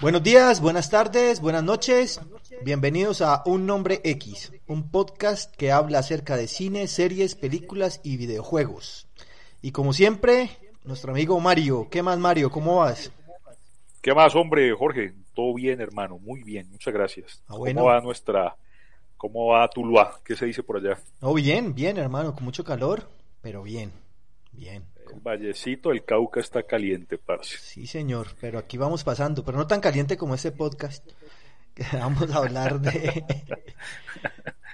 Buenos días, buenas tardes, buenas noches. Bienvenidos a Un Nombre X, un podcast que habla acerca de cine, series, películas y videojuegos. Y como siempre, nuestro amigo Mario. ¿Qué más, Mario? ¿Cómo vas? ¿Qué más, hombre, Jorge? Todo bien, hermano, muy bien, muchas gracias. Ah, bueno. ¿Cómo va nuestra, cómo va Tuluá? ¿Qué se dice por allá? Oh, bien, bien, hermano, con mucho calor, pero bien, bien. El vallecito del Cauca está caliente, parce. Sí, señor, pero aquí vamos pasando, pero no tan caliente como este podcast. Vamos a hablar de,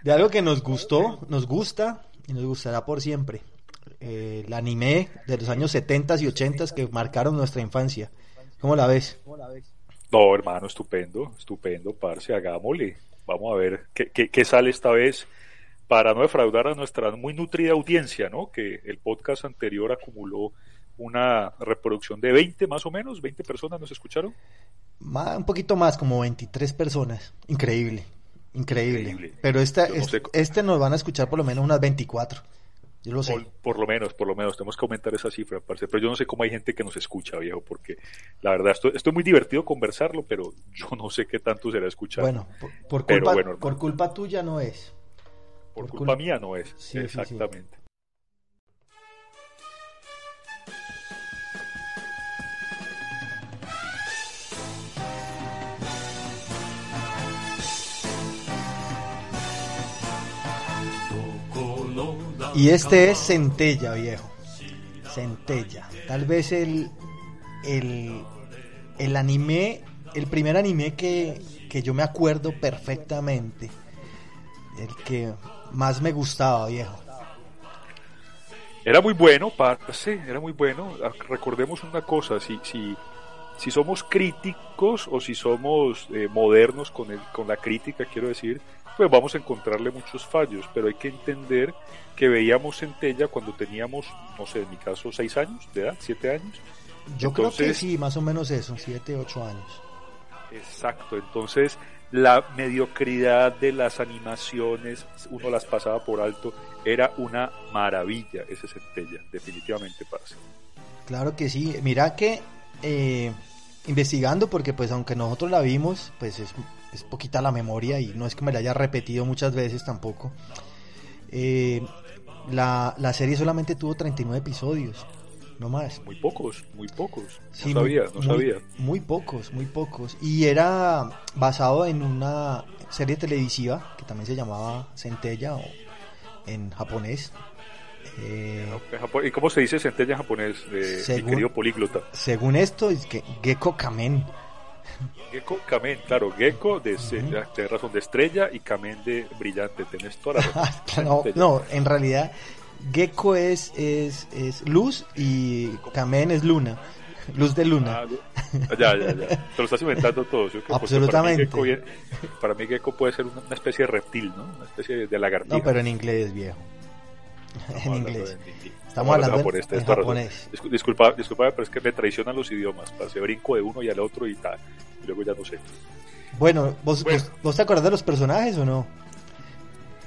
de algo que nos gustó, nos gusta y nos gustará por siempre. Eh, el anime de los años 70 y 80 que marcaron nuestra infancia. ¿Cómo la ves? No, hermano, estupendo, estupendo, parce, hagámosle. Vamos a ver qué, qué, qué sale esta vez para no defraudar a nuestra muy nutrida audiencia, ¿no? Que el podcast anterior acumuló una reproducción de 20 más o menos, 20 personas nos escucharon. Más, un poquito más, como 23 personas. Increíble, increíble. Increíble. Pero esta, no este, este nos van a escuchar por lo menos unas 24. Yo lo sé. Por, por lo menos, por lo menos, tenemos que aumentar esa cifra, parce. Pero yo no sé cómo hay gente que nos escucha, viejo, porque la verdad, esto, esto es muy divertido conversarlo, pero yo no sé qué tanto será escuchar. Bueno, por, culpa, bueno, por culpa tuya no es. Por por culpa cul- mía no es. Sí, sí, sí. Exactamente. Y este es Centella, viejo. Centella. Tal vez el, el, el anime, el primer anime que, que yo me acuerdo perfectamente. El que más me gustaba, viejo. Era muy bueno, parce, era muy bueno. Recordemos una cosa, si, si, si somos críticos o si somos eh, modernos con, el, con la crítica, quiero decir, pues vamos a encontrarle muchos fallos, pero hay que entender que veíamos Centella cuando teníamos, no sé, en mi caso, seis años de edad, siete años. Yo creo que sí, más o menos eso, 7, 8 años. Exacto, entonces la mediocridad de las animaciones, uno las pasaba por alto, era una maravilla ese Centella, definitivamente, parce. Claro que sí. Mira que eh, investigando, porque pues aunque nosotros la vimos, pues es, es poquita la memoria y no es que me la haya repetido muchas veces tampoco. Eh, la, la serie solamente tuvo 39 episodios, no más. Muy pocos, muy pocos. Sí, no sabía, no muy- sabía. Muy pocos, muy pocos. Y era basado en una serie televisiva que también se llamaba Centella o en japonés. Eh, ¿Y cómo se dice centella en japonés, eh, mi querido políglota? según esto, es que Gecko Kamen. Gecko Kamen, claro, Gecko de, tenés razón, de estrella y Kamen de brillante, tenés toda la razón. no, no, en realidad Gecko es, es, es luz y Kamen es luna. Luz de luna. Ah, ya, ya, ya. Te lo estás inventando todo. Absolutamente. Para mí, Gecko, bien- para mí Gecko puede ser una, especie de reptil, ¿no? Una especie de, lagartija. no, pero en inglés, viejo. Estamos en inglés. de- Estamos hablando en- japonés, tenés en razón. japonés. Discul- Disculpa, disculpa, pero es que me traicionan los idiomas. Pasé brinco de uno y al otro y tal. Y luego ya no sé. Bueno, ¿vos, Bueno. vos, vos te acordás de los personajes o no?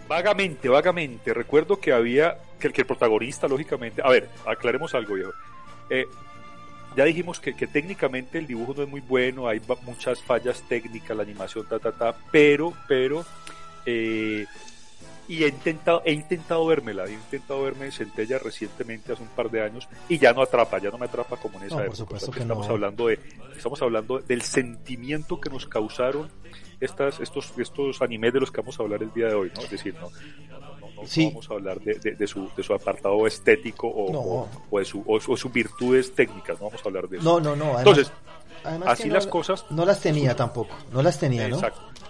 Vagamente, vagamente. Recuerdo que había, que, que el protagonista, lógicamente, a ver, aclaremos algo, viejo. Eh, ya dijimos que, que técnicamente el dibujo no es muy bueno, hay muchas fallas técnicas, la animación, ta, ta, ta, pero, pero, eh, y he intentado, he intentado vérmela, he intentado verme Centella recientemente, hace un par de años, y ya no atrapa, ya no me atrapa como en esa No, por época. supuesto que estamos no. hablando de, estamos hablando del sentimiento que nos causaron estas, estos, estos animes de los que vamos a hablar el día de hoy, ¿no? Es decir, no, no, no- no Sí. vamos a hablar de, de- de su, de su apartado estético o, No. o- o de su, o, sus virtudes técnicas, no vamos a hablar de eso. No, no, no. Además, Entonces, además así las la- cosas, No las tenía tampoco. No las tenía, ¿no?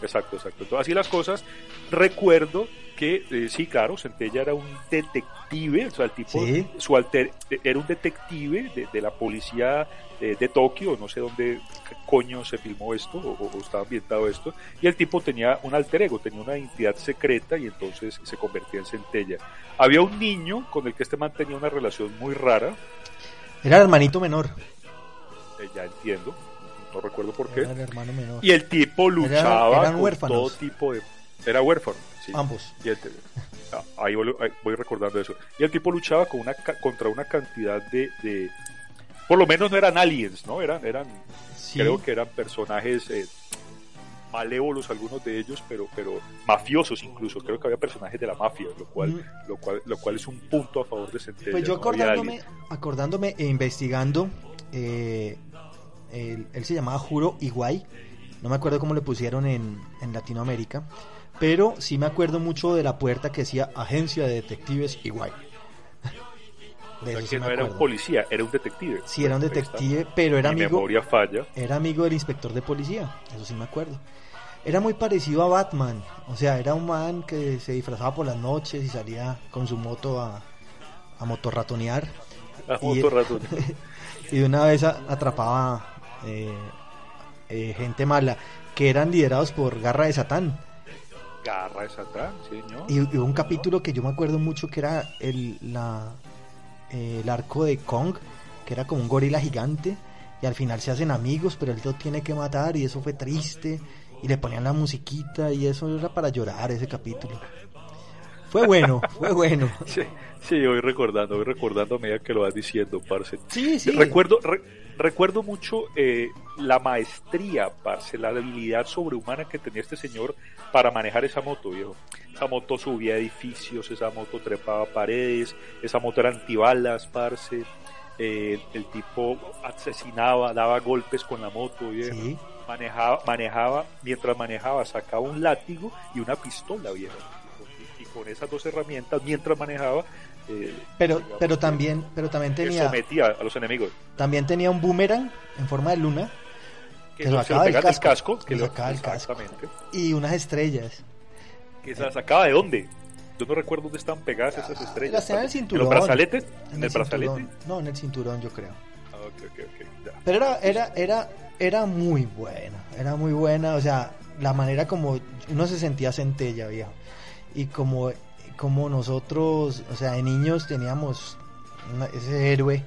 Exacto, exacto, así las cosas. Recuerdo que, eh, sí, claro, Centella era un detective, o sea, el tipo, Sí. su alter, era un detective de, de la policía eh, de Tokio, no sé dónde coño se filmó esto o, o estaba ambientado esto, y el tipo tenía un alter ego, tenía una identidad secreta y entonces se convertía en Centella. Había un niño con el que este man tenía una relación muy rara, Era el hermanito menor. eh, ya entiendo, no recuerdo por qué, Era el hermano menor. y el tipo luchaba eran con todo tipo de... Era huérfano, sí. Ambos. Y el te- ah, ahí voy, recordando eso. Y el tipo luchaba con una, contra una cantidad de, de, por lo menos no eran aliens, ¿no? Eran, eran creo que eran personajes eh, malévolos algunos de ellos, pero, pero mafiosos incluso. Creo que había personajes de la mafia, lo cual, mm. lo cual, lo cual es un punto a favor de Centella. Pues yo acordándome, acordándome e investigando, eh, él, se llamaba Juro Iguay, no me acuerdo cómo le pusieron en, en Latinoamérica, pero sí me acuerdo mucho de la puerta que decía Agencia de Detectives Iguay. que no era un policía, era un detective. Sí, era un detective, pero era amigo. memoria falla. Era amigo del inspector de policía, eso sí me acuerdo. Era muy parecido a Batman, o sea, era un man que se disfrazaba por las noches y salía con su moto a, a motorratonear. A y, y de una vez atrapaba eh, eh, gente mala, que eran liderados por Garra de Satán. Garra de Satán, señor. Y, hubo un capítulo que yo me acuerdo mucho que era el, la, el arco de Kong, que era como un gorila gigante, y al final se hacen amigos, pero él lo tiene que matar, y eso fue triste y le ponían la musiquita y eso era para llorar ese capítulo. Fue bueno, fue bueno. Sí, sí, voy recordando, voy recordando a medida que lo vas diciendo, parce. Sí, sí. Recuerdo, recuerdo mucho eh, la maestría, parce, la habilidad sobrehumana que tenía este señor para manejar esa moto, viejo. Esa moto subía edificios, esa moto trepaba paredes, esa moto era antibalas, parce. Eh, el tipo asesinaba, daba golpes con la moto, viejo. Sí manejaba, manejaba, mientras manejaba, sacaba un látigo y una pistola vieja. Y, con esas dos herramientas, mientras manejaba, eh, pero pero también pero también tenía sometía a los enemigos. también tenía un boomerang en forma de luna que, lo sacaba del casco, que, lo sacaba del casco. y unas estrellas. Que se las sacaba de dónde yo no recuerdo dónde estaban pegadas esas estrellas. en el cinturón ¿En los brazaletes? en, el, brazalete no en el cinturón yo creo. Ah, okay, okay, okay. pero era era era era muy buena, era muy buena, o sea, la manera como uno se sentía centella, viejo. Y como, como nosotros, o sea, de niños teníamos ese héroe.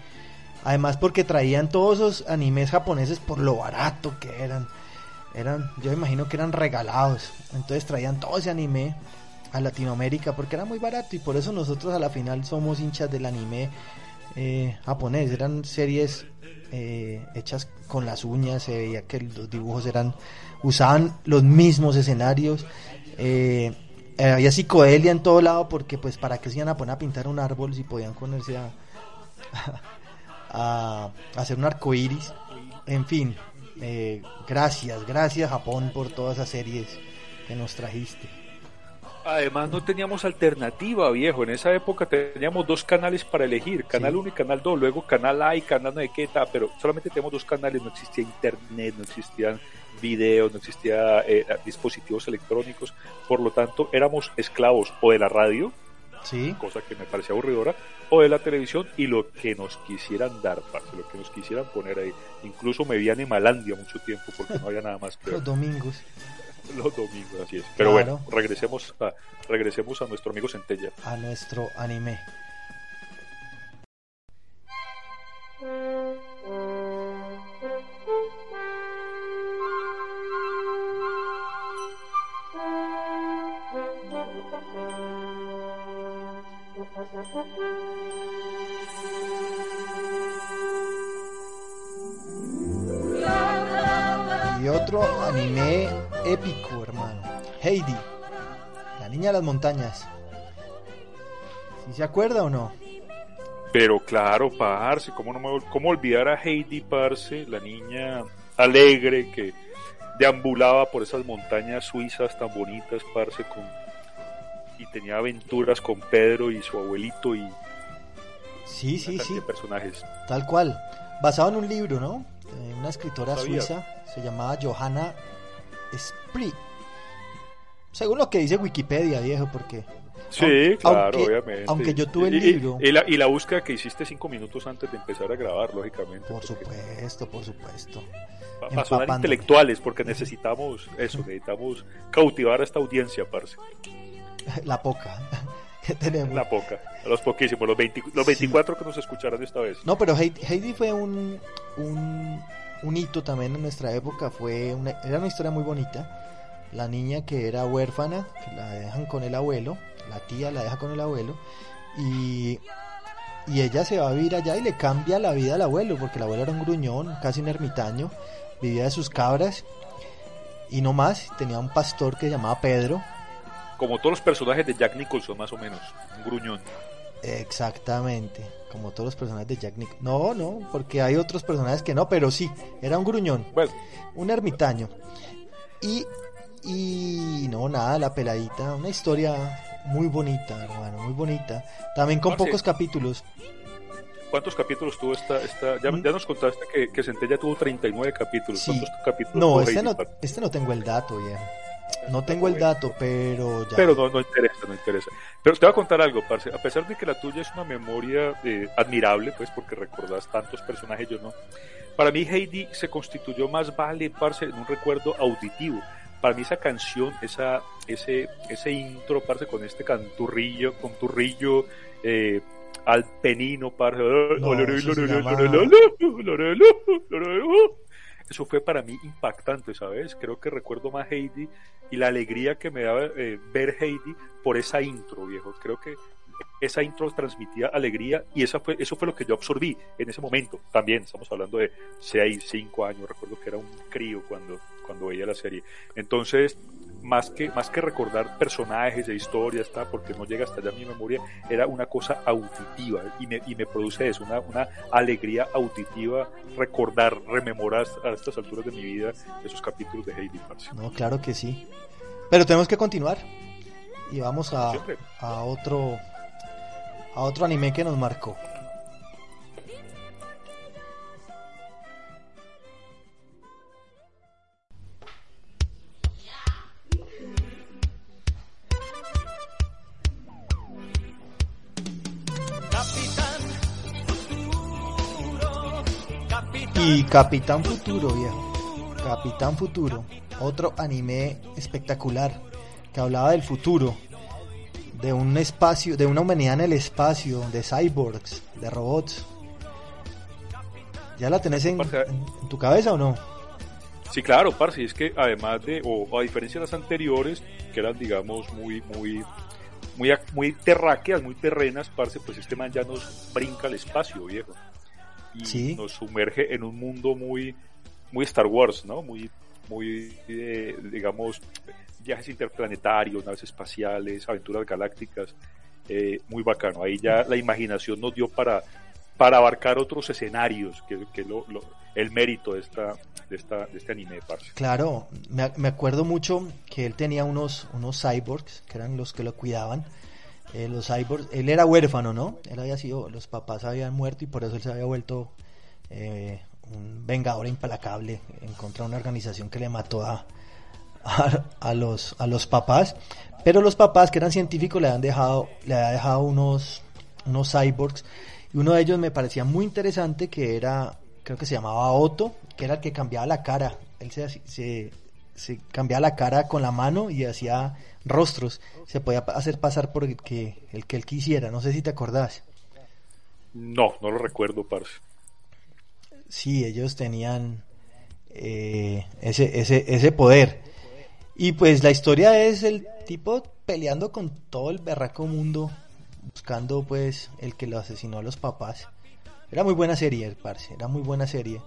Además porque traían todos esos animes japoneses por lo barato que eran. Eran, yo imagino que eran regalados. Entonces traían todo ese anime a Latinoamérica porque era muy barato y por eso nosotros a la final somos hinchas del anime eh, japonés. Eran series eh, hechas con las uñas, se veía que los dibujos eran, usaban los mismos escenarios, eh, había psicodelia en todo lado porque pues para que se iban a poner a pintar un árbol si podían ponerse a, a, hacer un arco iris, en fin, eh, gracias, gracias Japón por todas esas series que nos trajiste. Además no teníamos alternativa, viejo. En esa época teníamos dos canales para elegir, Canal 1 y Canal 2, luego Canal A y Canal no de qué pero solamente teníamos dos canales, no existía internet, no existían videos, no existía eh, dispositivos electrónicos, por lo tanto éramos esclavos o de la radio, sí. cosa que me parecía aburridora, o de la televisión y lo que nos quisieran dar, lo que nos quisieran poner ahí. Incluso me vi Animalandia mucho tiempo porque no había nada más que Los domingos. Los domingos, así es. Pero bueno, regresemos a, regresemos a nuestro amigo Centella. A nuestro anime. Y otro anime épico, hermano. Heidi, la niña de las montañas. ¿Sí se acuerda o no? Pero claro, Parce, ¿cómo, no me, cómo olvidar a Heidi, Parce, la niña alegre que deambulaba por esas montañas suizas tan bonitas, Parce, con, y tenía aventuras con Pedro y su abuelito y... Sí, sí, sí. personajes. Tal cual. Basado en un libro, ¿no? una escritora suiza, se llamaba Johanna Spree. Según lo que dice Wikipedia, viejo, porque... Sí, claro, obviamente. Aunque yo tuve el libro... Y, la, y, la, búsqueda que hiciste cinco minutos antes de empezar a grabar, lógicamente. Por supuesto, por supuesto. Para sonar intelectuales, porque necesitamos eso, necesitamos cautivar a esta audiencia, parce. La poca que tenemos. La poca, los poquísimos, los, 20, los 24 que nos escucharon esta vez. No, pero Heidi fue un, un un hito también en nuestra época fue una, era una historia muy bonita. La niña que era huérfana, que la dejan con el abuelo, la tía la deja con el abuelo y y ella se va a vivir allá y le cambia la vida al abuelo, porque el abuelo era un gruñón, casi un ermitaño, vivía de sus cabras y no más, tenía un pastor que se llamaba Pedro. Como todos los personajes de Jack Nicholson, más o menos, un gruñón. Exactamente, como todos los personajes de Jack Nicholson. No, no, porque hay otros personajes que no, pero sí, era un gruñón, bueno. un ermitaño. Y, y no, nada, la peladita, una historia muy bonita, hermano, muy bonita. También con pocos capítulos. ¿Cuántos capítulos tuvo esta? esta ya, mm. ya nos contaste que, que Centella tuvo 39 capítulos. Sí. ¿Cuántos capítulos no, tuvo este no, este no tengo el dato, ya. No tengo el dato, pero ya. Pero no, no interesa, no interesa. Pero te voy a contar algo, parce. A pesar de que la tuya es una memoria eh, admirable, pues porque recordás tantos personajes, yo no. Para mí Heidi se constituyó más vale, parce, en un recuerdo auditivo. Para mí esa canción, esa, ese, ese intro, parce, con este canturrillo, con turrillo, eh, al penino, parce. No, eso fue para mí impactante, ¿sabes? Creo que recuerdo más Heidi y la alegría que me daba eh, ver Heidi por esa intro, viejo. Creo que esa intro transmitía alegría y esa fue, eso fue lo que yo absorbí en ese momento. También estamos hablando de 6, 5 años, recuerdo que era un crío cuando, cuando veía la serie. Entonces, más que, más que recordar personajes e historias, está, porque no llega hasta allá mi memoria, era una cosa auditiva y me, y me produce eso, una, una alegría auditiva, recordar, rememorar a estas alturas de mi vida esos capítulos de Heidi. parce. No, claro que sí. Pero tenemos que continuar. Y vamos a, a otro a otro anime que nos marcó. Y Capitán Futuro, viejo. Capitán Futuro, otro anime espectacular que hablaba del futuro, de un espacio, de una humanidad en el espacio, de cyborgs, de robots. ¿Ya la tenés en, Parce, en- en tu cabeza o no? Sí, claro, parce, es que además de, o a diferencia de las anteriores, que eran, digamos, muy, muy, muy, muy terráqueas, muy terrenas, parce, pues este man ya nos brinca al espacio, viejo. Y Sí. nos sumerge en un mundo muy, muy Star Wars, ¿no? Muy, muy, eh, digamos, viajes interplanetarios, naves espaciales, aventuras galácticas, eh, muy bacano. Ahí ya la imaginación nos dio para, para abarcar otros escenarios, que, que lo, lo- el mérito de esta, de esta, de este anime, parce. Claro, me, me acuerdo mucho que él tenía unos, unos cyborgs, que eran los que lo cuidaban. Eh, los cyborgs, él era huérfano, ¿no? Él había sido, los papás habían muerto y por eso él se había vuelto eh, un vengador implacable en contra de una organización que le mató a, a, los, a los papás. Pero los papás, que eran científicos, le habían dejado, le dejado unos, unos cyborgs. Y uno de ellos me parecía muy interesante, que era, creo que se llamaba Otto, que era el que cambiaba la cara. Él se, se cambiaba la cara con la mano y hacía rostros. Se podía hacer pasar por el que, el que él quisiera. No sé si te acordás. No, no lo recuerdo, parce. Sí, ellos tenían eh, ese, ese, ese poder. Y pues la historia es el tipo peleando con todo el berraco mundo, buscando pues el que lo asesinó a los papás. Era muy buena serie, parce, era muy buena serie.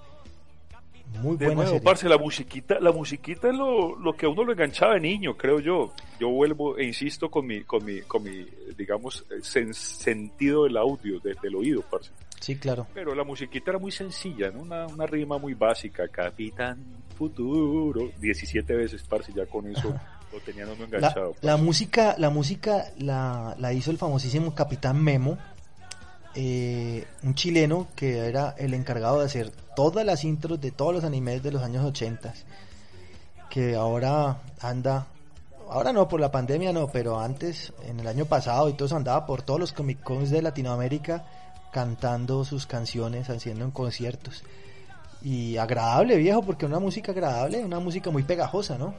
Muy De buena nuevo, serie. parce, la musiquita, la musiquita es lo, lo que a uno lo enganchaba de niño, creo yo. Yo vuelvo e insisto con mi, con mi, con mi, digamos, eh, sen- sentido del audio, de- del oído, parce. Sí, claro. Pero la musiquita era muy sencilla, ¿no? Una, una rima muy básica, Capitán Futuro, 17 veces, parce, ya con eso lo tenían uno enganchado. la música, la música la, la hizo el famosísimo Capitán Memo, eh, un chileno que era el encargado de hacer todas las intros de todos los animes de los años 80, que ahora anda, ahora no por la pandemia no, pero antes, en el año pasado y todo eso andaba por todos los Comic Cons de Latinoamérica cantando sus canciones, haciendo en conciertos. Y agradable, viejo, porque una música agradable, una música muy pegajosa, ¿no?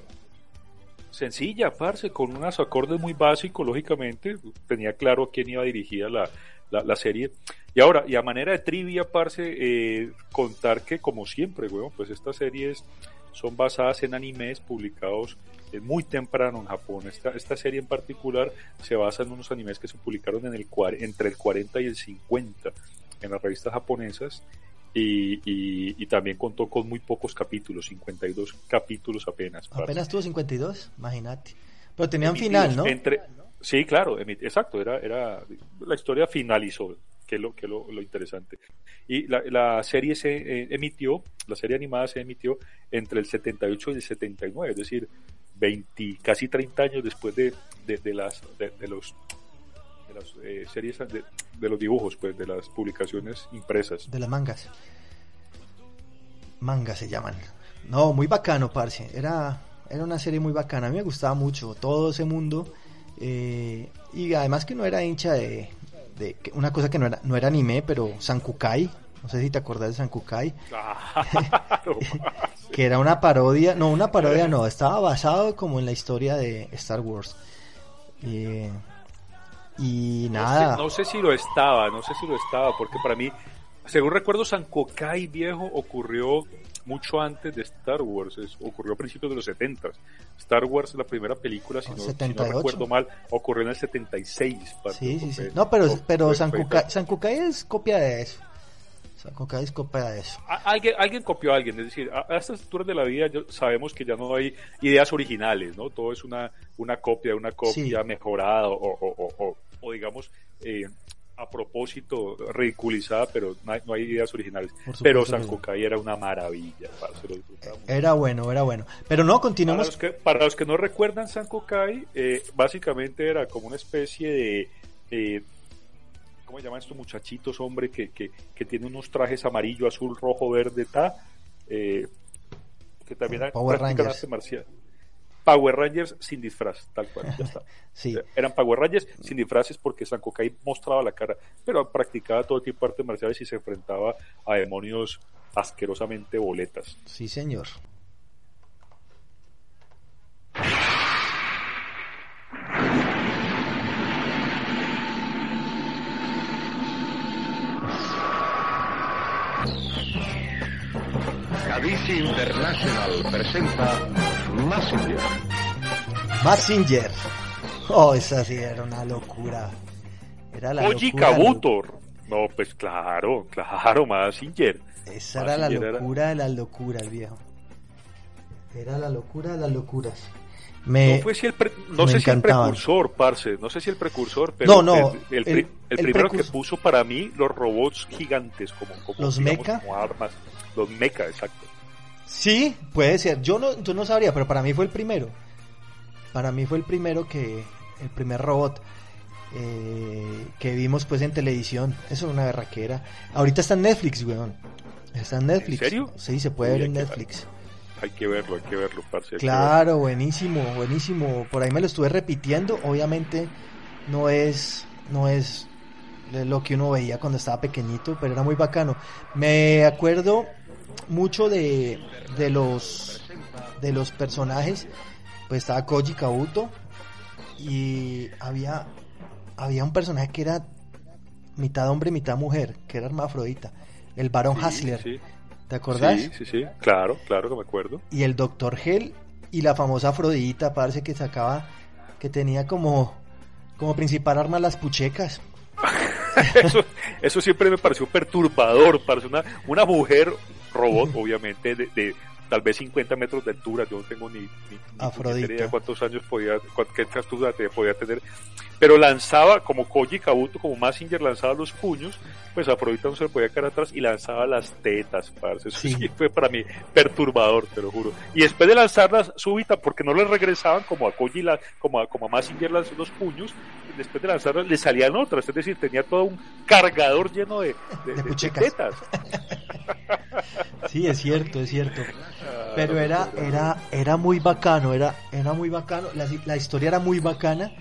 Sencilla, parce, con unos acordes muy básicos, lógicamente, tenía claro a quién iba dirigida la, la, la serie. Y ahora, y a manera de trivia, parce, eh, contar que como siempre, weón, pues esta serie es son basadas en animes publicados muy temprano en Japón. Esta, esta serie en particular se basa en unos animes que se publicaron en el, entre el 40 y el 50 en las revistas japonesas y, y, también contó con muy pocos capítulos, 52 capítulos apenas. Apenas tuvo 52, imagínate. Pero tenían final, ¿no? Entre, sí, claro, exacto, era, era, la historia finalizó, que es lo, que lo, lo interesante. Y la, la serie se eh, emitió, la serie animada se emitió entre el 78 y el 79, es decir, 20, casi 30 años después de, de, las, de, los de las eh, series de, los dibujos, pues, de las publicaciones impresas. De las mangas. Mangas se llaman. No, muy bacano, parce. Era, era una serie muy bacana. A mí me gustaba mucho todo ese mundo. Eh, y además que no era hincha de, de una cosa que no era, no era anime, pero Sankukai. No sé si te acordás de Sankukai. que era una parodia. No, una parodia no. Estaba basado como en la historia de Star Wars. Eh, y nada. No sé, si lo estaba, no sé si lo estaba, porque para mí, según recuerdo, San Kokai viejo ocurrió mucho antes de Star Wars, ocurrió a principios de los 70. Star Wars, la primera película, si no, recuerdo mal, ocurrió en el 76. Sí, sí, sí. No, pero, pero San, Kukai, es copia de eso. San es copia de eso. Alguien, alguien copió a alguien, es decir, a, estas alturas de la vida sabemos que ya no hay ideas originales, ¿no? Todo es una, una copia, una copia mejorada o, o, o, o digamos, eh, a propósito ridiculizada, pero no hay, ideas originales. Pero San era una maravilla, Era bueno, era bueno. Pero no, continuamos. Para los que, para los que no recuerdan San eh, básicamente era como una especie de... Eh, ¿Cómo se llaman estos muchachitos, hombre, que, que, unos trajes amarillo, azul, rojo, verde, ta? Eh, que también Power Rangers. marcial. Power Rangers sin disfraz, tal cual, ya está. sí. Eran Power Rangers sin disfraces porque San Kokai mostraba la cara, pero practicaba todo tipo de artes marciales y se enfrentaba a demonios asquerosamente boletas. Sí, señor. Cadici International presenta Massinger. Massinger. Oh, esa sí era una locura. Era la Oji Kabutor. No, pues claro, claro, Massinger. Esa era la locura de las locuras, viejo. Era la locura de las locuras. Me, no, fue si el no sé si el precursor, parce, no sé si el precursor, pero no, no, el, primero que puso para mí los robots gigantes como, como los mecha, como armas, los mecha, exacto. Sí, puede ser. Yo no, yo no sabría, pero para mí fue el primero. Para mí fue el primero que. El primer robot eh, que vimos pues en televisión. Eso es una berraquera. Ahorita está en Netflix, weón. Está en Netflix. ¿En serio? Sí, se puede ver en Netflix. Hay que verlo, hay que verlo, parce. Claro, buenísimo, buenísimo. Por ahí me lo estuve repitiendo. Obviamente no es, no es lo que uno veía cuando estaba pequeñito, pero era muy bacano. Me acuerdo mucho de, de los de los personajes, pues estaba Koji Kabuto y había había un personaje que era mitad hombre, mitad mujer, que era hermafrodita, el Barón Hasler. ¿Te acordás? Sí, sí, sí, claro, claro que me acuerdo. Y el Doctor Hell y la famosa Afrodita, parece que sacaba que tenía como como principal arma las puchecas. eso, eso siempre me pareció perturbador, parece una, una mujer robot, obviamente, de, tal vez 50 metros de altura, yo no tengo ni, ni, idea cuántos años podía, qué estatura podía tener, pero lanzaba como Koji Kabuto, como Massinger lanzaba los puños, pues Afrodita no se le podía quedar atrás y lanzaba las tetas, parce. Eso sí. fue para mí perturbador, te lo juro. Y después de lanzarlas súbita, porque no le regresaban como a Koji, la, como a, como a Massinger lanzó los puños, después de lanzarlas le salían otras, es decir, tenía todo un cargador lleno de, de, tetas. Sí, es cierto, es cierto. Pero era, era, era muy bacano, era, era muy bacano, la, la historia era muy bacana.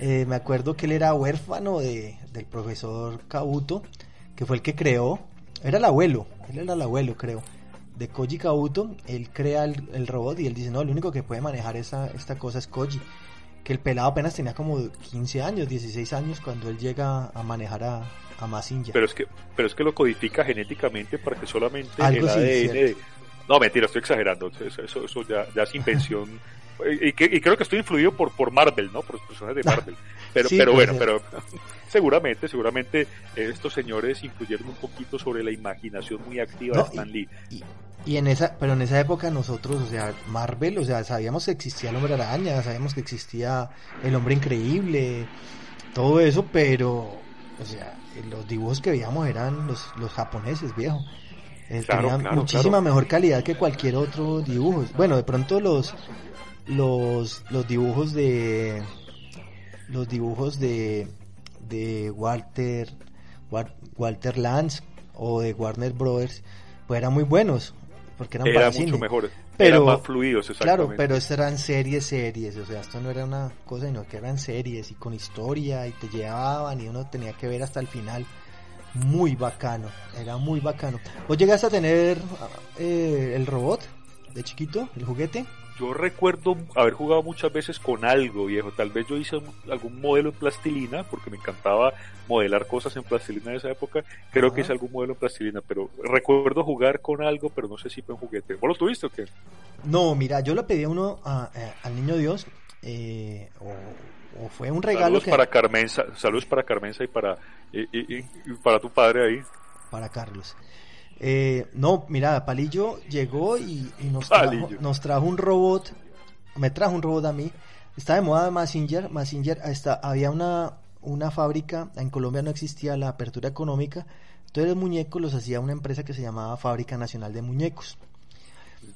Eh, me acuerdo que él era huérfano de, del profesor Kabuto que fue el que creó, era el abuelo, él era el abuelo creo, de Koji Kabuto, él crea el, robot y él dice, no, el único que puede manejar esa, esta cosa es Koji, que el pelado apenas tenía como 15 años, 16 años cuando él llega a manejar a, a Massinger. Pero es que, pero es que lo codifica genéticamente para que solamente el ADN No, mentira, estoy exagerando. Eso, eso, eso ya, ya es invención. y, que- y creo que estoy influido por, por Marvel, ¿no? Por los personajes de Marvel. Pero, Sí, pero puede bueno, pero seguramente, seguramente estos señores influyeron un poquito sobre la imaginación muy activa No, de Stan Lee. Y, y en esa, pero en esa época nosotros, o sea, Marvel, o sea, sabíamos que existía el hombre araña, sabíamos que existía el hombre increíble, todo eso, pero, o sea, los dibujos que veíamos eran los, los japoneses, viejo. Eh, Claro, claro, muchísima claro. mejor calidad que cualquier otro dibujo. Bueno, de pronto los, los, los dibujos de, los dibujos de, de Walter, Wa- Walter Lance o de Warner Brothers, pues eran muy buenos, porque eran Era para mucho cine. mejor. Pero- eran más fluidos, exactamente. Claro, pero estas eran series, series, o sea, esto no era una cosa, sino que eran series y con historia y te llevaban y uno tenía que ver hasta el final. Muy bacano, era muy bacano. ¿Vos llegaste a tener eh, el robot de chiquito, el juguete? Yo recuerdo haber jugado muchas veces con algo, viejo. Tal vez yo hice un- algún modelo en plastilina, porque me encantaba modelar cosas en plastilina de esa época. Creo que hice algún modelo en plastilina, pero recuerdo jugar con algo, pero no sé si fue en juguete. ¿Vos lo tuviste o qué? No, mira, yo le pedí a uno a- a- al niño Dios, eh, o, o fue un regalo Saludos que para Carmenza, saludos para Carmenza y para y, y- para tu padre ahí. para Carlos. Eh, no, mira, Palillo llegó y, nos, trajo, nos trajo un robot, me trajo un robot a mí. Está de moda Massinger, Massinger, está, había una, una fábrica, en Colombia no existía la apertura económica, entonces los muñecos los hacía una empresa que se llamaba Fábrica Nacional de Muñecos.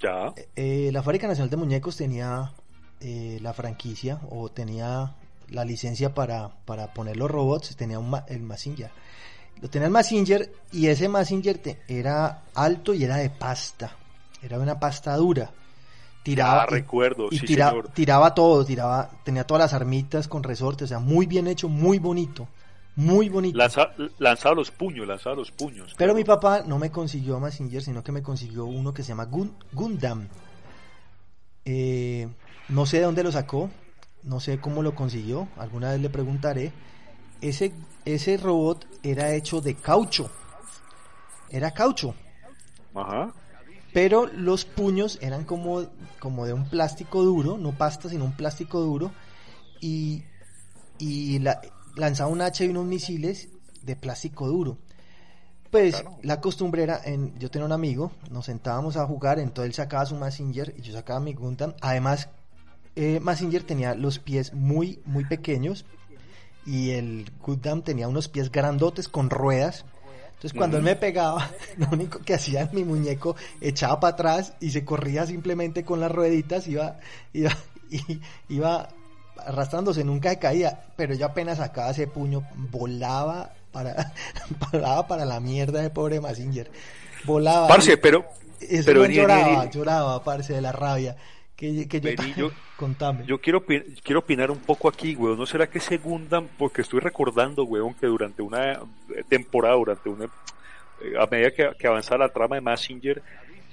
Ya. Eh, la Fábrica Nacional de Muñecos tenía eh, la franquicia o tenía la licencia para, para poner los robots, tenía un, el Massinger. Lo tenía el Massinger y ese Massinger te- era alto y era de pasta. Era una pasta dura. Tiraba, Ah, recuerdo, y sí, tira- señor. tiraba todo, tiraba, tenía todas las armitas con resorte, o sea, muy bien hecho, muy bonito, muy bonito. Lanza- lanzaba los puños, lanzaba los puños. Pero claro. mi papá no me consiguió Massinger, sino que me consiguió uno que se llama Gun- Gundam. Eh, no sé de dónde lo sacó, no sé cómo lo consiguió, alguna vez le preguntaré. Ese, ese robot era hecho de caucho, era caucho, Ajá. pero los puños eran como, como de un plástico duro, no pasta, sino un plástico duro, y, y la- lanzaba un hacha y unos misiles de plástico duro. Pues Claro. la costumbre era, en, yo tenía un amigo, nos sentábamos a jugar, entonces él sacaba su Massinger y yo sacaba mi Gundam. Además, eh, Massinger tenía los pies muy, muy pequeños y el Gundam tenía unos pies grandotes con ruedas. Entonces cuando él me pegaba, lo único que hacía mi muñeco echaba para atrás y se corría simplemente con las rueditas, iba, iba, iba arrastrándose, nunca se caía, pero yo apenas sacaba ese puño, volaba para, volaba para la mierda de pobre Massinger. Volaba. Parce, pero Ese pero lloraba, vení. lloraba, parce, de la rabia. Que, que yo, Vení, yo- contame. Yo quiero, quiero opinar un poco aquí, weón. ¿No será que se Gundam? Porque estoy recordando, weón, que durante una eh, temporada, durante una. eh, a medida que, que avanzaba la trama de Massinger,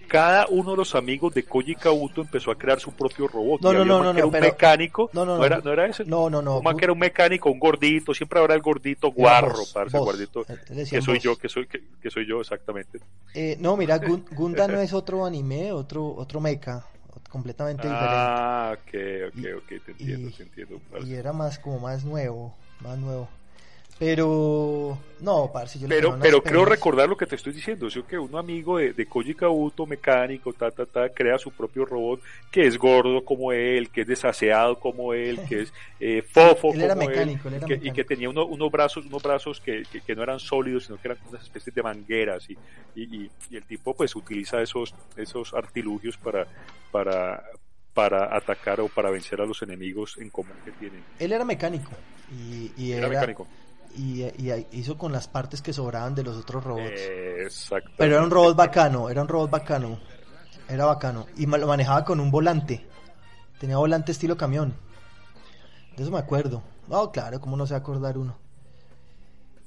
cada uno de los amigos de Koji Kabuto empezó a crear su propio robot. No, no, no, no, que era no, un pero- mecánico. no, no, no. era, no era ese. No, no, no. Un que era un mecánico, un gordito. Siempre habrá el gordito guarro, vos, parce, vos. gordito. Eh, Que soy vos. yo, que soy, que, que soy yo, exactamente. Eh, no, mira, Gun- Gundam no es otro anime, otro otro mecha, completamente Ah, ok, ok, ok, te entiendo, y- te entiendo. diferente. Y era más como más nuevo, más nuevo. Pero no, parce, yo Pero, pero creo penas. recordar lo que te estoy diciendo, es que un amigo de, de Koji Kabuto, mecánico, ta, ta, ta, crea su propio robot que es gordo como él, que es desaseado como él, que es eh, fofo Él era como mecánico, él él, era que- y que tenía uno- unos brazos, unos brazos que, que- que no eran sólidos, sino que eran unas especies de mangueras y, y, y- y el tipo pues utiliza esos, esos artilugios para, para, para atacar o para vencer a los enemigos en común que tienen. Él era mecánico y, y Era era, mecánico. Y, y hizo con las partes que sobraban de los otros robots. Exactamente. Pero era un robot bacano, era un robot bacano. Era bacano. Y lo manejaba con un volante. Tenía volante estilo camión. De eso me acuerdo. No, claro, ¿cómo no se va a acordar uno?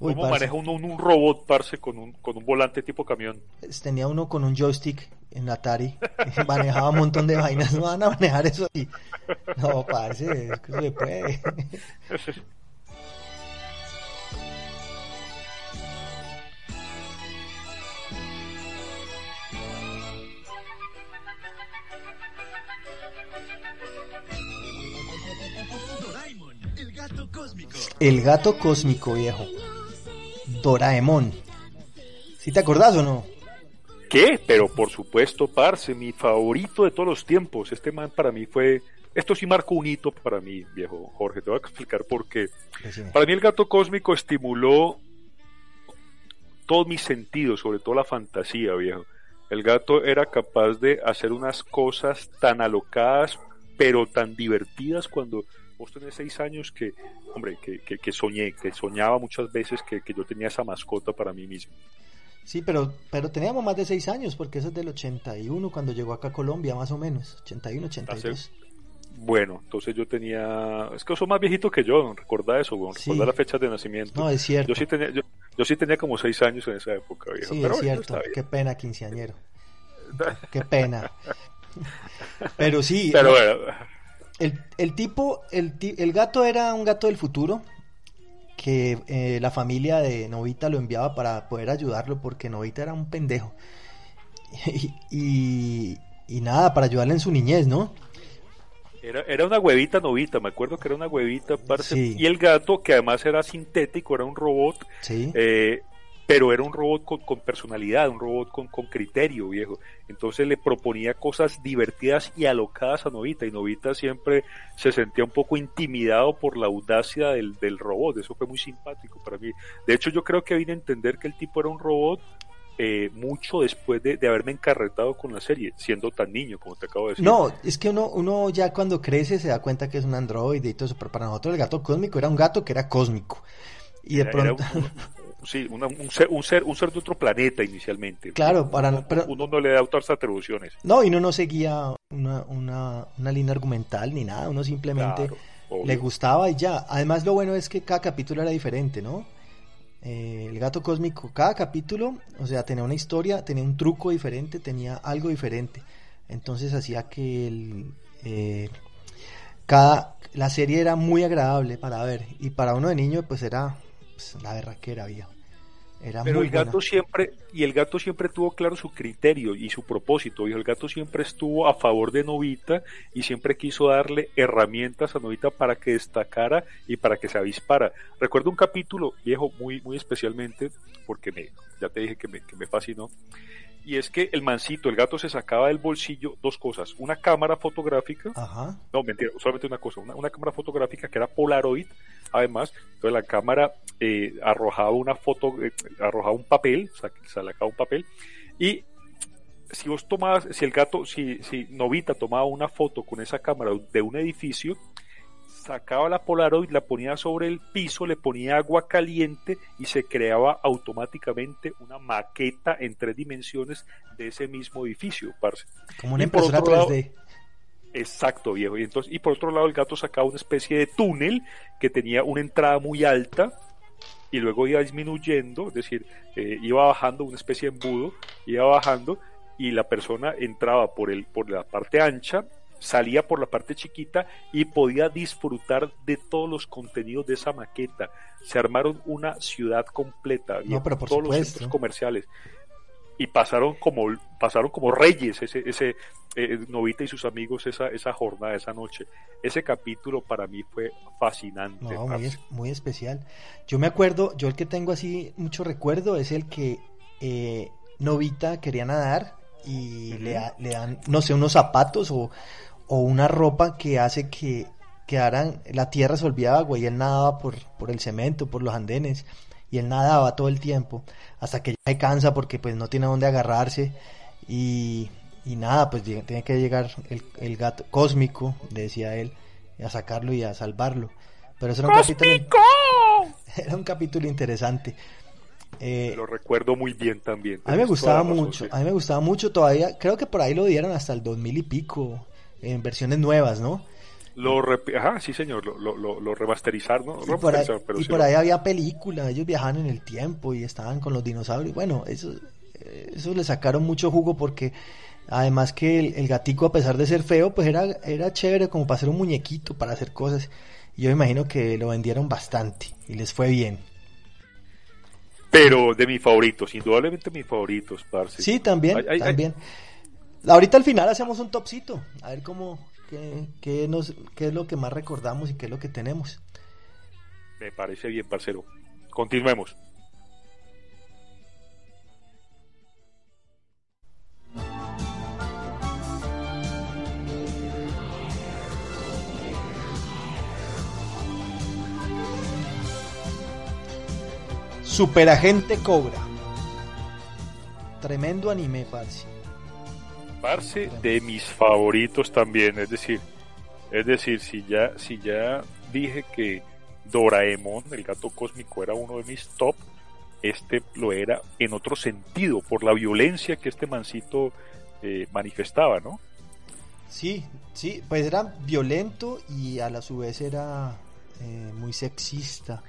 Uy, ¿Cómo parce, maneja uno un, un robot, parce, con un, con un volante tipo camión? Tenía uno con un joystick en Atari. manejaba un montón de vainas. No van a manejar eso así. No, parce, es que se puede. El gato cósmico viejo. Doraemon. ¿Sí te acordás o no? ¿Qué? Pero por supuesto, Parce, mi favorito de todos los tiempos. Este man para mí fue. Esto sí marcó un hito para mí, viejo Jorge. Te voy a explicar por qué. Para mí el gato cósmico estimuló todos mis sentidos, sobre todo la fantasía, viejo. El gato era capaz de hacer unas cosas tan alocadas, pero tan divertidas cuando vos tenés seis años que, hombre, que, que, que soñé, que soñaba muchas veces que, que yo tenía esa mascota para mí mismo. Sí, pero, pero teníamos más de seis años, porque eso es del 81, cuando llegó acá a Colombia, más o menos. 81, 82. Bueno, entonces yo tenía. Es que sos más viejito que yo, recuerda eso, weón, Sí. fecha de nacimiento. No, es cierto. Yo sí tenía, yo, yo sí tenía como seis años en esa época, viejo. Sí, pero es bueno, cierto. Qué pena, quinceañero. Qué pena. Pero sí, Pero bueno, el, el tipo, el, el gato era un gato del futuro que eh, la familia de Novita lo enviaba para poder ayudarlo porque Novita era un pendejo. Y, y, y nada, para ayudarle en su niñez, ¿no? Era, era una huevita novita, me acuerdo que era una huevita, parce. Sí. Y el gato, que además era sintético, era un robot, Sí. eh, pero era un robot con, con personalidad, un robot con, con criterio, viejo. Entonces le proponía cosas divertidas y alocadas a Novita, y Novita siempre se sentía un poco intimidado por la audacia del, del robot. Eso fue muy simpático para mí. De hecho, yo creo que vine a entender que el tipo era un robot. eh, mucho después de, de haberme encarretado con la serie, siendo tan niño, como te acabo de decir. No, es que uno, uno ya cuando crece se da cuenta que es un androide y todo eso, pero para nosotros el gato cósmico era un gato que era cósmico. Y de Era- era pronto, un- sí, una- un, ser, un, ser, un ser de otro planeta inicialmente. Claro, para- uno, pero- uno no le da otras atribuciones. no, y uno no seguía una, una, una línea argumental ni nada, uno simplemente Claro, le gustaba y ya. Además, lo bueno es que cada capítulo era diferente, ¿no? Eh, el gato cósmico, cada capítulo, o sea, tenía una historia, tenía un truco diferente, tenía algo diferente. Entonces hacía que el, eh, cada, la serie era muy agradable para ver. Y para uno de niño, pues era pues, la berraquera, viejo. Era Pero muy el gato buena. siempre, y el gato siempre tuvo claro su criterio y su propósito. Y el gato siempre estuvo a favor de Novita y siempre quiso darle herramientas a Novita para que destacara y para que se avispara. Recuerdo un capítulo viejo muy, muy especialmente, porque me, ya te dije que me, que me fascinó. Y es que el mancito, el gato se sacaba del bolsillo dos cosas, una cámara fotográfica Ajá. no, mentira, solamente una cosa, una, una cámara fotográfica que era Polaroid, además, entonces la cámara eh, arrojaba una foto, eh, arrojaba un papel, sa- sacaba un papel, y si vos tomabas, si el gato, si, si Novita tomaba una foto con esa cámara de un edificio, sacaba la Polaroid, la ponía sobre el piso, le ponía agua caliente y se creaba automáticamente una maqueta en tres dimensiones de ese mismo edificio, parce. Como una impresora otro lado- 3D. Exacto, viejo. Y, entonces, y por otro lado, el gato sacaba una especie de túnel que tenía una entrada muy alta y luego iba disminuyendo, es decir, eh, iba bajando una especie de embudo, iba bajando y la persona entraba por, el, por la parte ancha, salía por la parte chiquita y podía disfrutar de todos los contenidos de esa maqueta. Se armaron una ciudad completa, pero por todos los centros comerciales y pasaron como pasaron como reyes ese ese eh, Novita y sus amigos esa esa jornada esa noche ese capítulo para mí fue fascinante No, muy, parce. es- muy especial. Yo me acuerdo, yo el que tengo así mucho recuerdo es el que eh, Novita quería nadar y le, le dan, no sé, unos zapatos o, o una ropa que hace que quedaran, la tierra se olvidaba agua y él nadaba por, por el cemento, por los andenes y él nadaba todo el tiempo hasta que ya se cansa porque pues no tiene dónde agarrarse y, y nada, pues tiene que llegar el, el gato cósmico, le decía él, a sacarlo y a salvarlo. Pero eso era un capítulo, era un capítulo interesante. Eh, lo recuerdo muy bien también a mí me gustaba mucho, sí. a mí me gustaba mucho todavía, creo que por ahí lo dieron hasta el 2000 y pico, en versiones nuevas, ¿no? lo ajá sí señor lo, lo, lo, remasterizaron ¿no? Y por ahí, pero y sí por lo- ahí había películas, ellos viajaban en el tiempo y estaban con los dinosaurios. Bueno, eso, eh, eso le sacaron mucho jugo porque además que el, el gatico, a pesar de ser feo, pues era, era chévere como para hacer un muñequito, para hacer cosas. Y yo me imagino que lo vendieron bastante y les fue bien. pero de mis favoritos indudablemente mis favoritos parce Sí, también, también. Ahorita al final hacemos un topcito, a ver cómo, qué, qué nos, qué es lo que más recordamos y qué es lo que tenemos. Me parece bien, parcero. Continuemos. Superagente Cobra. Tremendo anime, parce. Parce de mis favoritos también, es decir, es decir, si ya si ya dije que Doraemon, el gato cósmico era uno de mis top, este lo era en otro sentido por la violencia que este mancito eh, manifestaba, ¿no? Sí, sí, pues era violento y a la su vez era eh, muy sexista.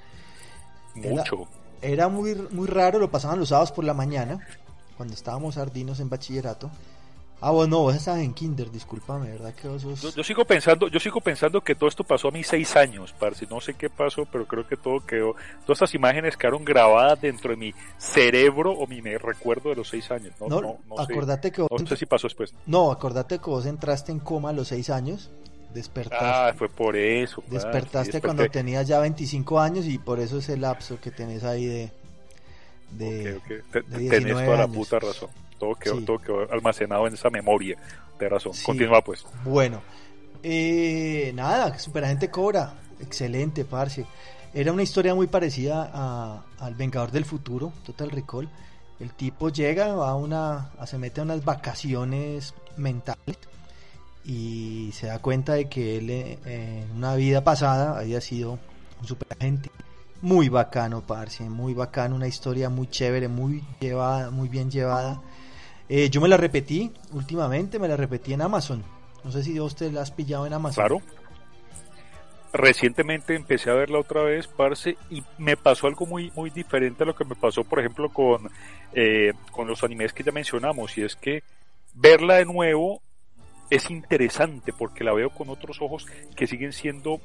Mucho. Era, era, muy, muy raro, lo pasaban los sábados por la mañana, cuando estábamos ardinos en bachillerato. Ah, bueno, vos estabas en kinder, discúlpame, ¿verdad que vos sos... yo, yo, sigo pensando, yo sigo pensando que todo esto pasó a mis seis años, parce. No sé qué pasó, pero creo que todo quedó, todas estas imágenes quedaron grabadas dentro de mi cerebro o mi recuerdo de los seis años. No, no, no, no acordate sé, que vos... No sé si pasó después. No, acordate que vos entraste en coma a los seis años, despertaste. Ah, fue por eso. Despertaste cuando tenías ya 25 años y por eso es el lapso que tenés ahí de... de, okay, okay. de tenés toda años. la puta razón todo quedó, sí. todo quedó almacenado en esa memoria. De razón. Sí. Continúa pues. Bueno, eh, nada, Superagente Cobra, excelente, parce. Era una historia muy parecida a, al Vengador del Futuro, Total Recall. El tipo llega, va a una, a, se mete a unas vacaciones mentales y se da cuenta de que él eh, en una vida pasada había sido un superagente. Muy bacano, parce, muy bacano, una historia muy chévere, muy llevada, muy bien llevada. Eh, yo me la repetí últimamente, me la repetí en Amazon. No sé si usted la has pillado en Amazon. Claro. Recientemente empecé a verla otra vez, parce, y me pasó algo muy, muy diferente a lo que me pasó, por ejemplo, con, eh, con los animes que ya mencionamos, y es que verla de nuevo es interesante porque la veo con otros ojos que siguen siendo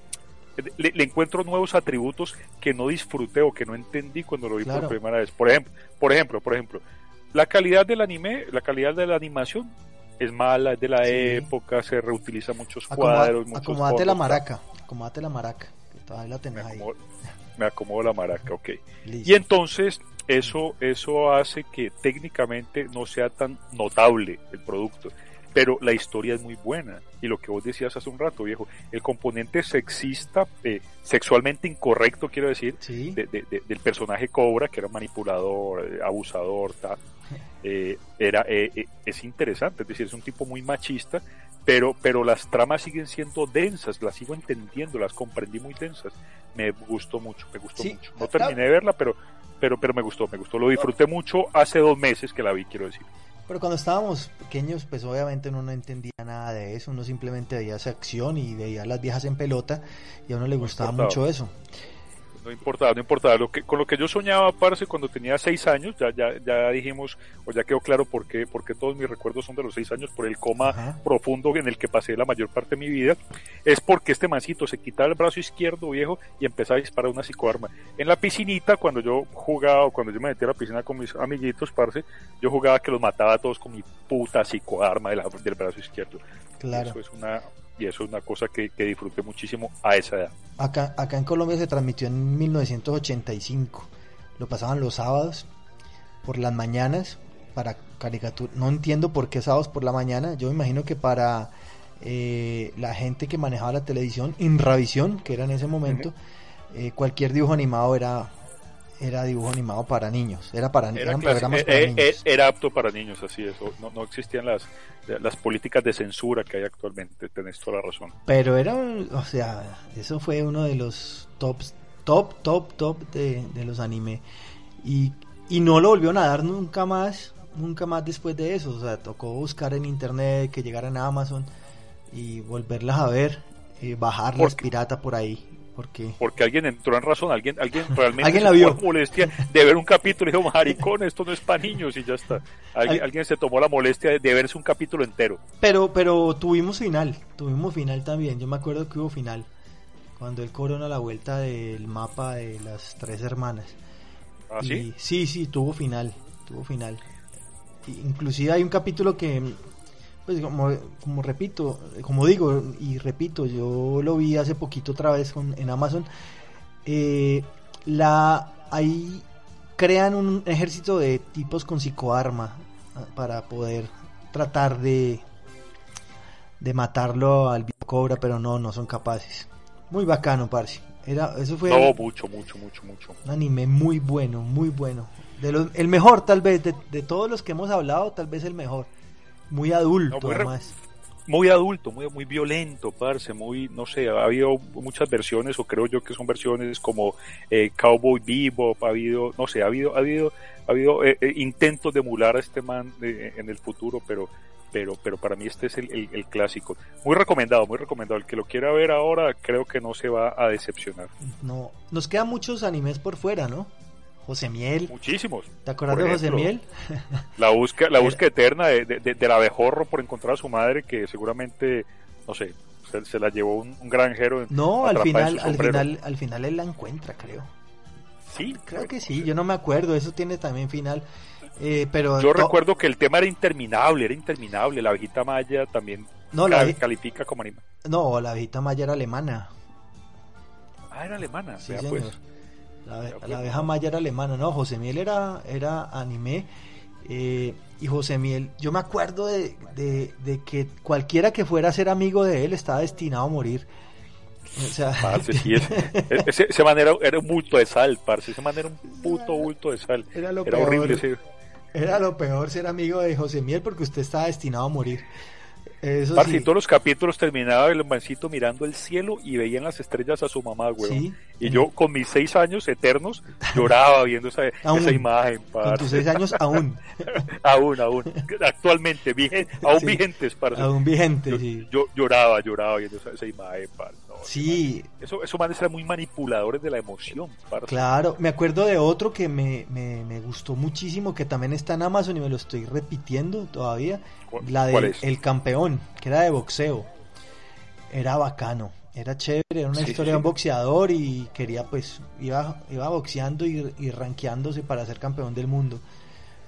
le, le, encuentro nuevos atributos que no disfruté o que no entendí cuando lo vi claro. por primera vez. Por ejemplo, por ejemplo, por ejemplo, la calidad del anime, la calidad de la animación es mala, es de la sí. época, se reutiliza muchos cuadros, muchos Acomodate la maraca, acomodate la maraca, que todavía la tenés me acomodo, ahí. Me acomodo la maraca, ok. Listo. Y entonces eso, eso hace que técnicamente no sea tan notable el producto pero la historia es muy buena. Y lo que vos decías hace un rato, viejo, el componente sexista, eh, sexualmente incorrecto, quiero decir, sí. de, de, de, del personaje Cobra, que era manipulador, eh, abusador, tal, eh, era, eh, es interesante, es decir, es un tipo muy machista, pero, pero las tramas siguen siendo densas, las sigo entendiendo, las comprendí muy densas. Me gustó mucho, me gustó sí. mucho. No terminé de verla, pero, pero, pero me gustó, me gustó. Lo disfruté mucho hace dos meses que la vi, quiero decir. Pero cuando estábamos pequeños, pues obviamente uno no entendía nada de eso, uno simplemente veía esa acción y veía a las viejas en pelota y a uno le gustaba mucho eso. No importaba, no importaba. Lo que, con lo que yo soñaba, parce, cuando tenía seis años, ya, ya, ya dijimos, o ya quedó claro por qué, porque todos mis recuerdos son de los seis años, por el coma Ajá. profundo en el que pasé la mayor parte de mi vida, es porque este mancito se quitaba el brazo izquierdo, viejo, y empezaba a disparar una psicoarma. En la piscinita, cuando yo jugaba, cuando yo me metía a la piscina con mis amiguitos, parce, yo jugaba que los mataba a todos con mi puta psicoarma de la, del brazo izquierdo. Claro. Eso es una, y eso es una cosa que, que, disfruté muchísimo a esa edad. Acá, acá en Colombia se transmitió en 1985, lo pasaban los sábados por las mañanas para caricatura. No entiendo por qué sábados por la mañana, yo me imagino que para eh, la gente que manejaba la televisión, Inravisión, que era en ese momento, uh -huh. eh, cualquier dibujo animado era era dibujo animado para niños, era para era eran clase, programas eh, para eh, niños. Era apto para niños, así es. No, no existían las, las políticas de censura que hay actualmente, tenés toda la razón. Pero era, o sea, eso fue uno de los tops, top, top, top de, de los anime. Y, y no lo volvió a dar nunca más, nunca más después de eso. O sea, tocó buscar en internet, que llegaran a Amazon y volverlas a ver, eh, bajarlas pirata por ahí. Porque... porque alguien entró en razón, alguien, alguien realmente ¿Alguien la vio? molestia de ver un capítulo y dijo, maricón, esto no es para niños y ya está. Alguien, alguien se tomó la molestia de, de, verse un capítulo entero. Pero, pero tuvimos final, tuvimos final también. Yo me acuerdo que hubo final cuando él corona la vuelta del mapa de las tres hermanas. ¿Ah, sí? Y, sí, sí, tuvo final, tuvo final. Inclusive hay un capítulo que pues como, como repito, como digo y repito, yo lo vi hace poquito otra vez con, en Amazon eh, la ahí crean un ejército de tipos con psicoarma ah, para poder tratar de de matarlo al cobra, pero no, no son capaces. Muy bacano, parce. Era, eso fue No, mucho, mucho, mucho, mucho. un anime muy bueno, muy bueno. De los, el mejor, tal vez, de, de todos los que hemos hablado, tal vez el mejor. Muy adulto, No, muy además. Muy adulto, muy, muy violento, parce, muy, no sé, ha habido muchas versiones, o creo yo que son versiones como eh, Cowboy Bebop, ha habido, no sé, ha habido, ha habido, ha habido eh, eh, intentos de emular a este man eh, en el futuro, pero, pero, pero para mí este es el, el- el clásico. Muy recomendado, muy recomendado. El que lo quiera ver ahora, creo que no se va a decepcionar. No, nos quedan muchos animes por fuera, ¿no? José Miel, Muchísimos. ¿te acuerdas de José Miel? La búsqueda, la búsqueda eterna de, de, de- del abejorro por encontrar a su madre, que seguramente, no sé, se, se la llevó un, un granjero. No, al final, al final, al final él la encuentra, creo. Sí, Creo que no sí, yo no me acuerdo, eso tiene también final. Eh, pero Yo recuerdo que el tema era interminable, era interminable. La viejita Maya también No, la, califica como anime. no, la viejita Maya era alemana. Ah, era alemana. Sí, señor. pues. La, la abeja Maya era alemana, no, José Miel era, era anime. eh, y José Miel, yo me acuerdo de, de- de que cualquiera que fuera a ser amigo de él estaba destinado a morir. O sea, Parce, sí, ese, ese, ese man era, era un bulto de sal, parce. Ese man era un puto bulto de sal. era lo Era peor. horrible ese. Era lo peor ser amigo de José Miel porque usted estaba destinado a morir. Eso Parce, sí. todos los capítulos terminaba el mancito mirando el cielo y veían las estrellas a su mamá, güey. Sí. Y yo, con mis seis años eternos, lloraba viendo esa, esa imagen, Con parce. tus seis años aún, aún, aún. Actualmente, vigen- aún Sí. vigentes, parce. aún vigente, Yo, sí. yo lloraba, lloraba viendo esa, esa imagen, parce. Sí, Eso, esos manes eran muy manipuladores de la emoción, parce. claro. Me acuerdo de otro que me, me, me gustó muchísimo, que también está en Amazon y me lo estoy repitiendo todavía. ¿Cu- La ¿Cuál de? El Campeón, que era de boxeo. Era bacano, era chévere, era una Sí, sí, historia de un boxeador y quería pues, iba, iba boxeando y, y rankeándose para ser campeón del mundo.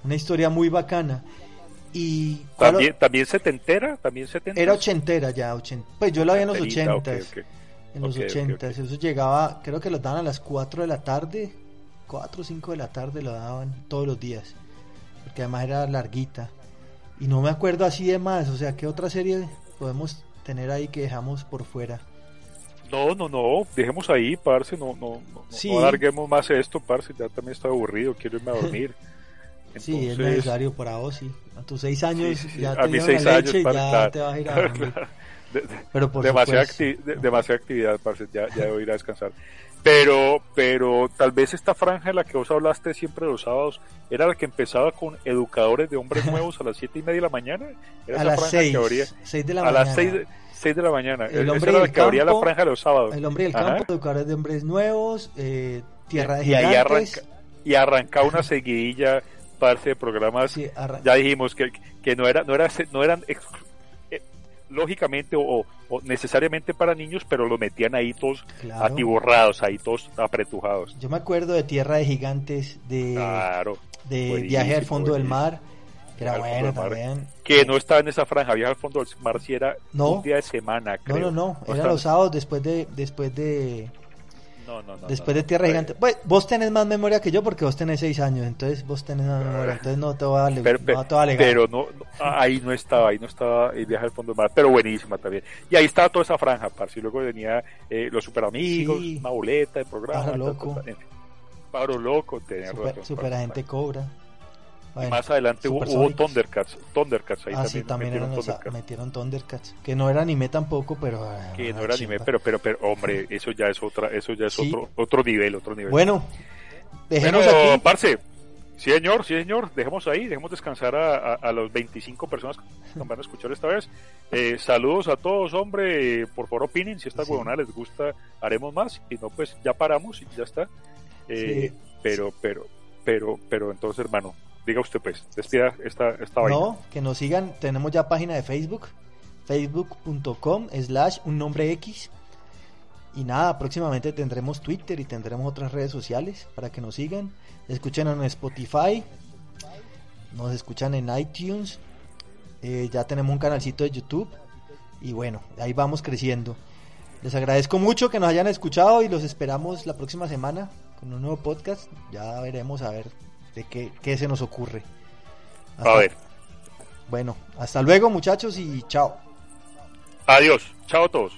Una historia muy bacana. Y ¿cuál o- ¿También, también se te entera? ¿También se te entera? era ochentera ya, ochenta. pues yo la vi en los ochentas. En los Ok, ok, ochentas, eso llegaba, creo que lo daban a las 4 de la tarde, 4 o 5 de la tarde lo daban todos los días, porque además era larguita. Y no me acuerdo así de más, o sea, ¿qué otra serie podemos tener ahí que dejamos por fuera? No, no, no, dejemos ahí, parce, no, no, no, Sí. no alarguemos más esto, parce, ya también estoy aburrido, quiero irme a dormir. Sí, es Entonces, necesario para vos, sí. A tus 6 años sí, sí, ya a mis seis años, leche ya te vas a ir a dormir. De- de- Pero por demasiada, acti- de- demasiada actividad, parce, ya, ya debo ir a descansar. Pero, pero tal vez esta franja de la que vos hablaste siempre los sábados era la que empezaba con educadores de hombres nuevos a las siete y media de la mañana. Era a esa las franja 6, que abría 6 de la a mañana. las seis de, seis de la mañana. El hombre era la que abría la campo, franja de los sábados. El hombre del Ajá. campo, educadores de hombres nuevos, eh, Tierra de y ahí arranca, y arrancaba una seguidilla parte de programas Sí, ya dijimos que, que no era no era no eran lógicamente o, o necesariamente para niños pero los metían ahí todos claro. atiborrados ahí todos apretujados Yo me acuerdo de Tierra de Gigantes, de, claro de Viaje al Fondo del. Mar, que era Viaje bueno también. que no estaba en esa franja viaja al fondo del mar si era No. un día de semana No, creo no, no, era estaba- los sábados después de de de no, no, no, después no, de Tierra. Gigante. Pues vos tenés más memoria que yo porque vos tenés seis años, entonces vos tenés más memoria, entonces no te voy a, ale- pero, no te voy a pero no, ahí no estaba, ahí no estaba el viaje al fondo del mar, pero buenísima también. Y ahí estaba toda esa franja, parce, y luego venía eh, los super amigos, Sí. una boleta de programa, Pájaro loco. Pájaro loco, tenía super, super agente Cobra. Y Bueno, más adelante hubo. Thundercats, Thundercats ahí ah, sí, también, también metieron eran Thundercats, metieron Thundercats, que no era anime tampoco, pero ah, que no era anime, pero, pero, pero, hombre, eso ya es otra, eso ya es Sí. otro, otro nivel, otro nivel. Bueno, dejemos Bueno, aquí. parce, sí señor, sí señor, dejemos ahí, dejemos descansar a, a, a los 25 personas que nos van a escuchar esta vez. Eh, saludos a todos, hombre, eh, por favor opinen, si esta Sí. huevona les gusta, haremos más, si no, pues ya paramos y ya está. Eh. Pero, pero, pero, pero entonces, hermano, diga usted pues, despida esta, esta vaina. No, que nos sigan. Tenemos ya página de Facebook, facebook.com slash un nombre X. Y nada, próximamente tendremos Twitter y tendremos otras redes sociales para que nos sigan. Escuchen en Spotify, nos escuchan en iTunes. eh, ya tenemos un canalcito de YouTube. Y bueno, ahí vamos creciendo. Les agradezco mucho que nos hayan escuchado y los esperamos la próxima semana con un nuevo podcast. Ya veremos a ver de qué, qué se nos ocurre. Hasta- A ver. Bueno, hasta luego muchachos y chao. Adiós. Chao a todos.